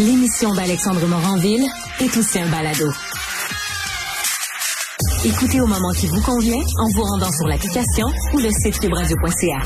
L'émission d'Alexandre Moranville est aussi un balado. Écoutez au moment qui vous convient en vous rendant sur l'application ou le site cubradio.ca.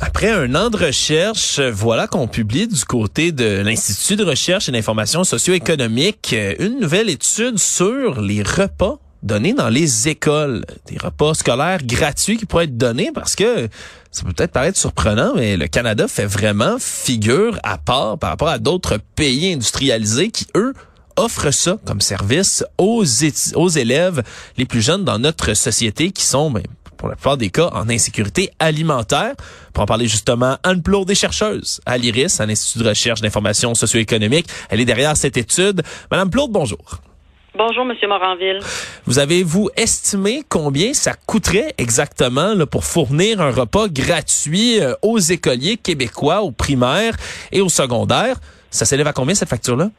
Après un an de recherche, voilà qu'on publie du côté de l'Institut de recherche et d'information socio-économique une nouvelle étude sur les repas donnés dans les écoles, des repas scolaires gratuits qui pourraient être donnés parce que ça peut peut-être paraître surprenant, mais le Canada fait vraiment figure à part par rapport à d'autres pays industrialisés qui, eux, offrent ça comme service aux, élèves les plus jeunes dans notre société qui sont, ben, pour la plupart des cas, en insécurité alimentaire. Pour en parler justement, Anne Plourde des chercheuse à l'IRIS, à l'Institut de recherche d'information socio-économique. Elle est derrière cette étude. Madame Plourde, bonjour. Bonjour, Monsieur Moranville. Vous avez-vous estimé combien ça coûterait exactement pour fournir un repas gratuit euh, aux écoliers québécois, aux primaires et aux secondaires? Ça s'élève à combien cette facture-là?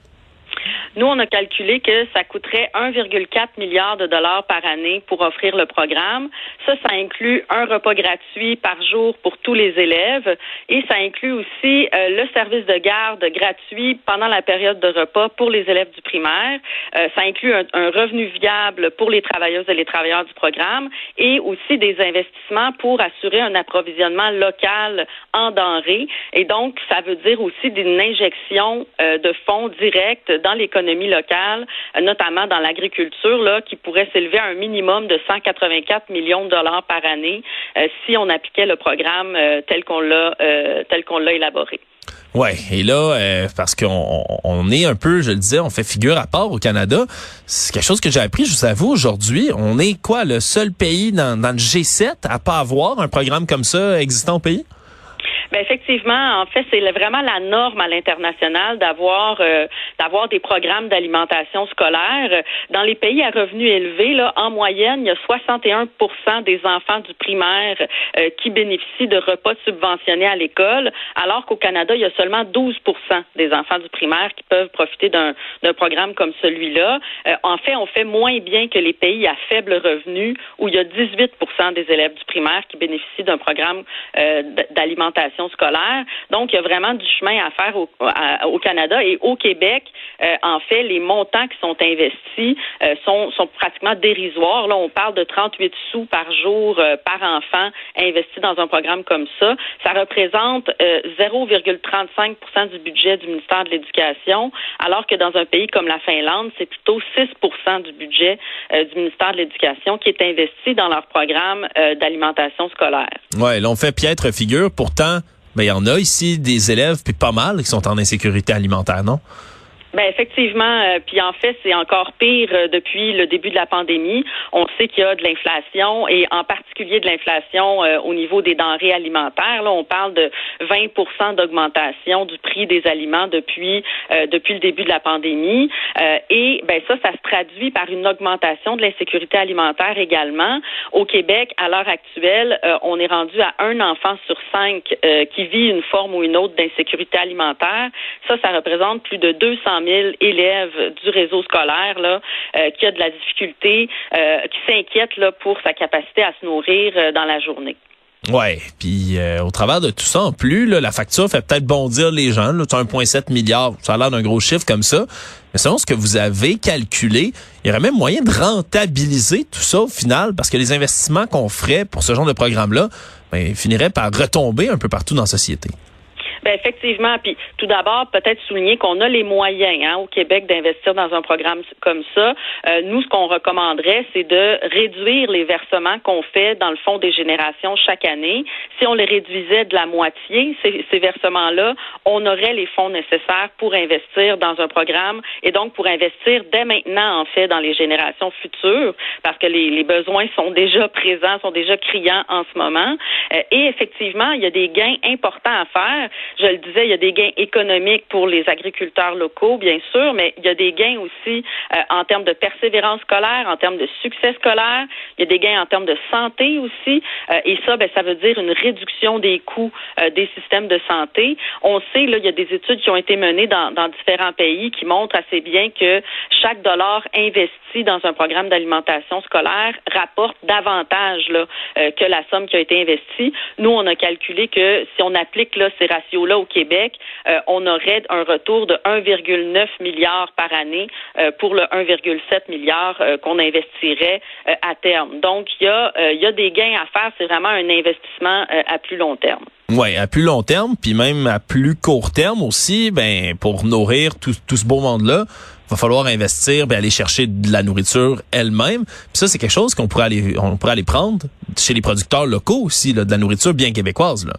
Nous, on a calculé que ça coûterait 1,4 milliard de dollars par année pour offrir le programme. Ça, ça inclut un repas gratuit par jour pour tous les élèves et ça inclut aussi euh, le service de garde gratuit pendant la période de repas pour les élèves du primaire. Euh, ça inclut un, revenu viable pour les travailleuses et les travailleurs du programme et aussi des investissements pour assurer un approvisionnement local en denrées. Et donc, ça veut dire aussi d'une injection euh, de fonds directs dans l'économie locale, notamment dans l'agriculture, là, qui pourrait s'élever à un minimum de 184 millions de dollars par année euh, si on appliquait le programme euh, tel qu'on l'a euh, tel qu'on l'a élaboré. Ouais, et là, parce qu'on on est un peu, je le disais, on fait figure à part au Canada. C'est quelque chose que j'ai appris, je vous avoue, aujourd'hui. On est quoi, le seul pays dans, dans le G7 à pas avoir un programme comme ça existant au pays? Ben effectivement, en fait, c'est vraiment la norme à l'international d'avoir euh, d'avoir des programmes d'alimentation scolaire. Dans les pays à revenus élevés, là, en moyenne, il y a 61% des enfants du primaire euh, qui bénéficient de repas subventionnés à l'école, alors qu'au Canada, il y a seulement 12% des enfants du primaire qui peuvent profiter d'un programme comme celui-là. Euh, en fait, on fait moins bien que les pays à faible revenu où il y a 18% des élèves du primaire qui bénéficient d'un programme d'alimentation Donc, il y a vraiment du chemin à faire au, Canada et au Québec. Euh, en fait, les montants qui sont investis euh, sont, sont, pratiquement dérisoires. Là, on parle de 38 sous par jour euh, par enfant investi dans un programme comme ça. Ça représente 0,35% du budget du ministère de l'Éducation, alors que dans un pays comme la Finlande, c'est plutôt 6% du budget du ministère de l'Éducation qui est investi dans leur programme d'alimentation scolaire. Ouais, l'on fait piètre figure. Pourtant, mais il y en a ici des élèves, puis pas mal, qui sont en insécurité alimentaire, non? Ben effectivement, euh, puis en fait, c'est encore pire euh, depuis le début de la pandémie. On sait qu'il y a de l'inflation et en particulier de l'inflation euh, au niveau des denrées alimentaires. Là, on parle de 20% d'augmentation du prix des aliments depuis depuis le début de la pandémie. et ben ça, ça se traduit par une augmentation de l'insécurité alimentaire également. Au Québec, à l'heure actuelle, on est rendu à un enfant sur cinq qui vit une forme ou une autre d'insécurité alimentaire. Ça, ça représente plus de 200 élèves du réseau scolaire là, euh, qui a de la difficulté, euh, qui s'inquiète là, pour sa capacité à se nourrir euh, dans la journée. Ouais, puis au travers de tout ça, en plus, la facture fait peut-être bondir les gens. Là, 1,7 milliard, ça a l'air d'un gros chiffre comme ça. Mais selon ce que vous avez calculé, il y aurait même moyen de rentabiliser tout ça au final, parce que les investissements qu'on ferait pour ce genre de programme-là ben, finiraient par retomber un peu partout dans la société. Ben effectivement, puis tout d'abord peut-être souligner qu'on a les moyens hein, au Québec d'investir dans un programme comme ça. Euh, nous, ce qu'on recommanderait, c'est de réduire les versements qu'on fait dans le fonds des générations chaque année. Si on les réduisait de la moitié, ces, ces versements-là, on aurait les fonds nécessaires pour investir dans un programme et donc pour investir dès maintenant en fait dans les générations futures, parce que les, les besoins sont déjà présents, sont déjà criants en ce moment. Euh, et effectivement, il y a des gains importants à faire. Je le disais, il y a des gains économiques pour les agriculteurs locaux, bien sûr, mais il y a des gains aussi euh, en termes de persévérance scolaire, en termes de succès scolaire. Il y a des gains en termes de santé aussi. Euh, et ça, ben, ça veut dire une réduction des coûts euh, des systèmes de santé. On sait, là, il y a des études qui ont été menées dans, dans différents pays qui montrent assez bien que chaque dollar investi dans un programme d'alimentation scolaire rapporte davantage là, que la somme qui a été investie. Nous, on a calculé que si on applique là, ces ratios-là au Québec, euh, on aurait un retour de 1,9 milliard par année euh, pour le 1,7 milliard euh, qu'on investirait à terme. Donc, il y, a, des gains à faire. C'est vraiment un investissement à plus long terme. Oui, à plus long terme, puis même à plus court terme aussi, ben pour nourrir tout, ce beau monde-là, va falloir investir, ben aller chercher de la nourriture elle-même. Puis ça, c'est quelque chose qu'on pourrait aller, prendre chez les producteurs locaux aussi, là, de la nourriture bien québécoise. Là.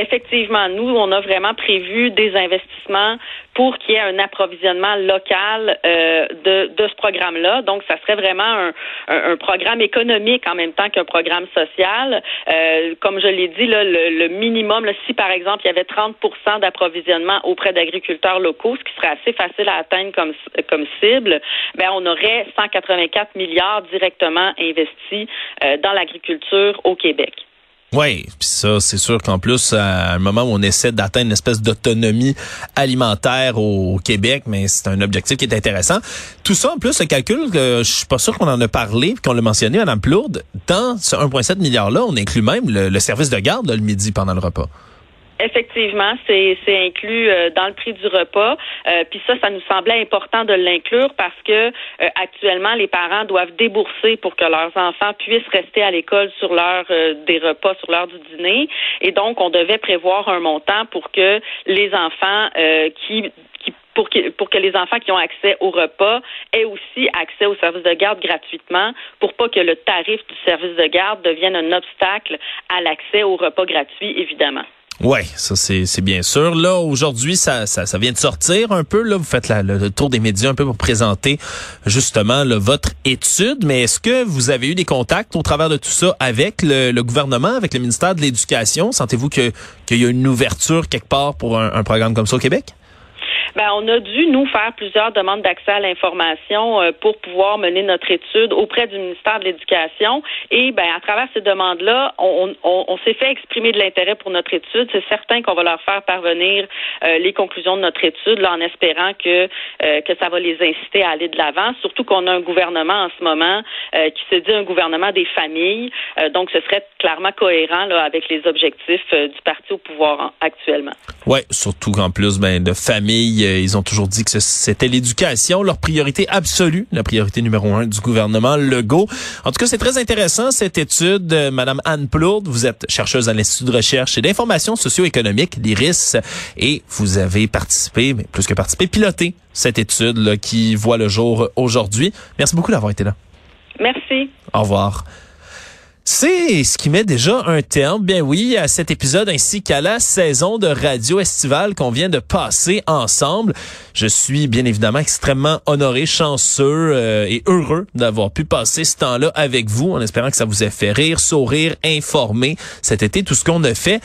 Effectivement, nous, on a vraiment prévu des investissements pour qu'il y ait un approvisionnement local euh, de, ce programme-là. Donc, ça serait vraiment un, programme économique en même temps qu'un programme social. Euh, comme je l'ai dit, le, minimum, si par exemple il y avait 30% d'approvisionnement auprès d'agriculteurs locaux, ce qui serait assez facile à atteindre comme, comme cible, ben on aurait 184 milliards directement investis euh, dans l'agriculture au Québec. Oui, puis ça, c'est sûr qu'en plus, à un moment où on essaie d'atteindre une espèce d'autonomie alimentaire au Québec, mais c'est un objectif qui est intéressant. Tout ça, en plus, le calcul, euh, je suis pas sûr qu'on en a parlé, qu'on l'a mentionné, Madame Plourde, dans ce 1,7 milliard-là, on inclut même le, service de garde le midi pendant le repas. Effectivement, c'est inclus euh, dans le prix du repas. Euh, puis ça, ça nous semblait important de l'inclure parce que euh, actuellement, les parents doivent débourser pour que leurs enfants puissent rester à l'école sur l'heure des repas, sur l'heure du dîner. Et donc, on devait prévoir un montant pour que les enfants qui pour que, pour que les enfants qui ont accès au repas aient aussi accès au service de garde gratuitement pour pas que le tarif du service de garde devienne un obstacle à l'accès au repas gratuit, évidemment. Ouais, ça c'est bien sûr. Là aujourd'hui, ça, ça, vient de sortir un peu. Là, vous faites le, tour des médias un peu pour présenter justement votre étude. Mais est-ce que vous avez eu des contacts au travers de tout ça avec le, gouvernement, avec le ministère de l'Éducation? Sentez-vous qu'il y a une ouverture quelque part pour un programme comme ça au Québec? Ben, on a dû, nous, faire plusieurs demandes d'accès à l'information euh, pour pouvoir mener notre étude auprès du ministère de l'Éducation. Et ben, à travers ces demandes-là, on, on, on s'est fait exprimer de l'intérêt pour notre étude. C'est certain qu'on va leur faire parvenir euh, les conclusions de notre étude là, en espérant que, euh, que ça va les inciter à aller de l'avant, surtout qu'on a un gouvernement en ce moment qui se dit un gouvernement des familles. donc, ce serait clairement cohérent là, avec les objectifs du parti au pouvoir actuellement. Oui, surtout qu'en plus ben, de famille euh, ils ont toujours dit que c'était l'éducation, leur priorité absolue, la priorité numéro un du gouvernement Legault. En tout cas, c'est très intéressant cette étude. Madame Anne Plourde, vous êtes chercheuse à l'Institut de recherche et d'information socio-économique, l'IRIS, et vous avez participé, mais plus que participé, piloté cette étude là, qui voit le jour aujourd'hui. Merci beaucoup d'avoir été là. Merci. Au revoir. C'est ce qui met déjà un terme, bien oui, à cet épisode ainsi qu'à la saison de radio estivale qu'on vient de passer ensemble. Je suis bien évidemment extrêmement honoré, chanceux euh, et heureux d'avoir pu passer ce temps-là avec vous en espérant que ça vous ait fait rire, sourire, informer cet été, tout ce qu'on a fait.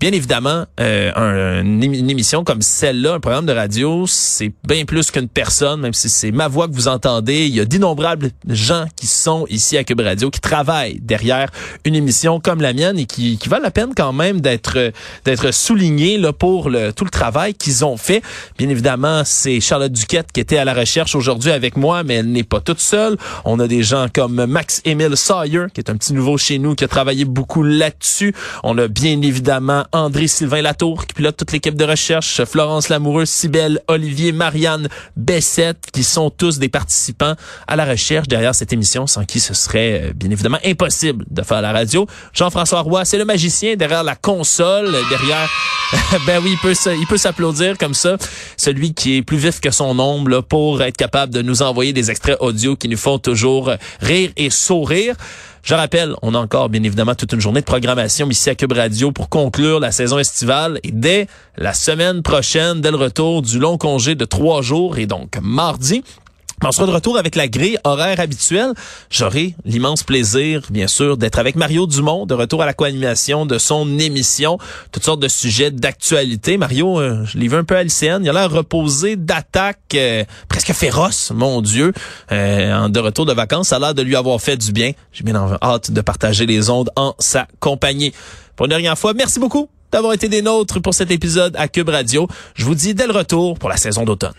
Bien évidemment, euh, une émission comme celle-là, un programme de radio, c'est bien plus qu'une personne, même si c'est ma voix que vous entendez. Il y a d'innombrables gens qui sont ici à Cube Radio, qui travaillent derrière une émission comme la mienne et qui, valent la peine quand même d'être d'être soulignés là, pour tout le travail qu'ils ont fait. Bien évidemment, c'est Charlotte Duquette qui était à la recherche aujourd'hui avec moi, mais elle n'est pas toute seule. On a des gens comme Max Emile Sawyer, qui est un petit nouveau chez nous, qui a travaillé beaucoup là-dessus. On a bien évidemment André-Sylvain Latour qui pilote toute l'équipe de recherche, Florence Lamoureux, Cybelle, Olivier, Marianne, Bessette, qui sont tous des participants à la recherche derrière cette émission, sans qui ce serait euh, bien évidemment impossible de faire la radio. Jean-François Roy, c'est le magicien derrière la console, derrière ben oui, il peut, il peut s'applaudir comme ça. Celui qui est plus vif que son ombre pour être capable de nous envoyer des extraits audio qui nous font toujours rire et sourire. Je rappelle, on a encore bien évidemment toute une journée de programmation ici à Cube Radio pour conclure la saison estivale et dès la semaine prochaine, dès le retour du long congé de trois jours et donc mardi, on sera de retour avec la grille horaire habituelle. J'aurai l'immense plaisir, bien sûr, d'être avec Mario Dumont, de retour à la co-animation de son émission. Toutes sortes de sujets d'actualité. Mario, euh, je l'ai vu un peu à l'ICN. Il a l'air reposé d'attaques euh, presque féroces, mon Dieu. Euh, de retour de vacances, ça a l'air de lui avoir fait du bien. J'ai bien hâte de partager les ondes en sa compagnie. Pour une dernière fois, merci beaucoup d'avoir été des nôtres pour cet épisode à Cube Radio. Je vous dis dès le retour pour la saison d'automne.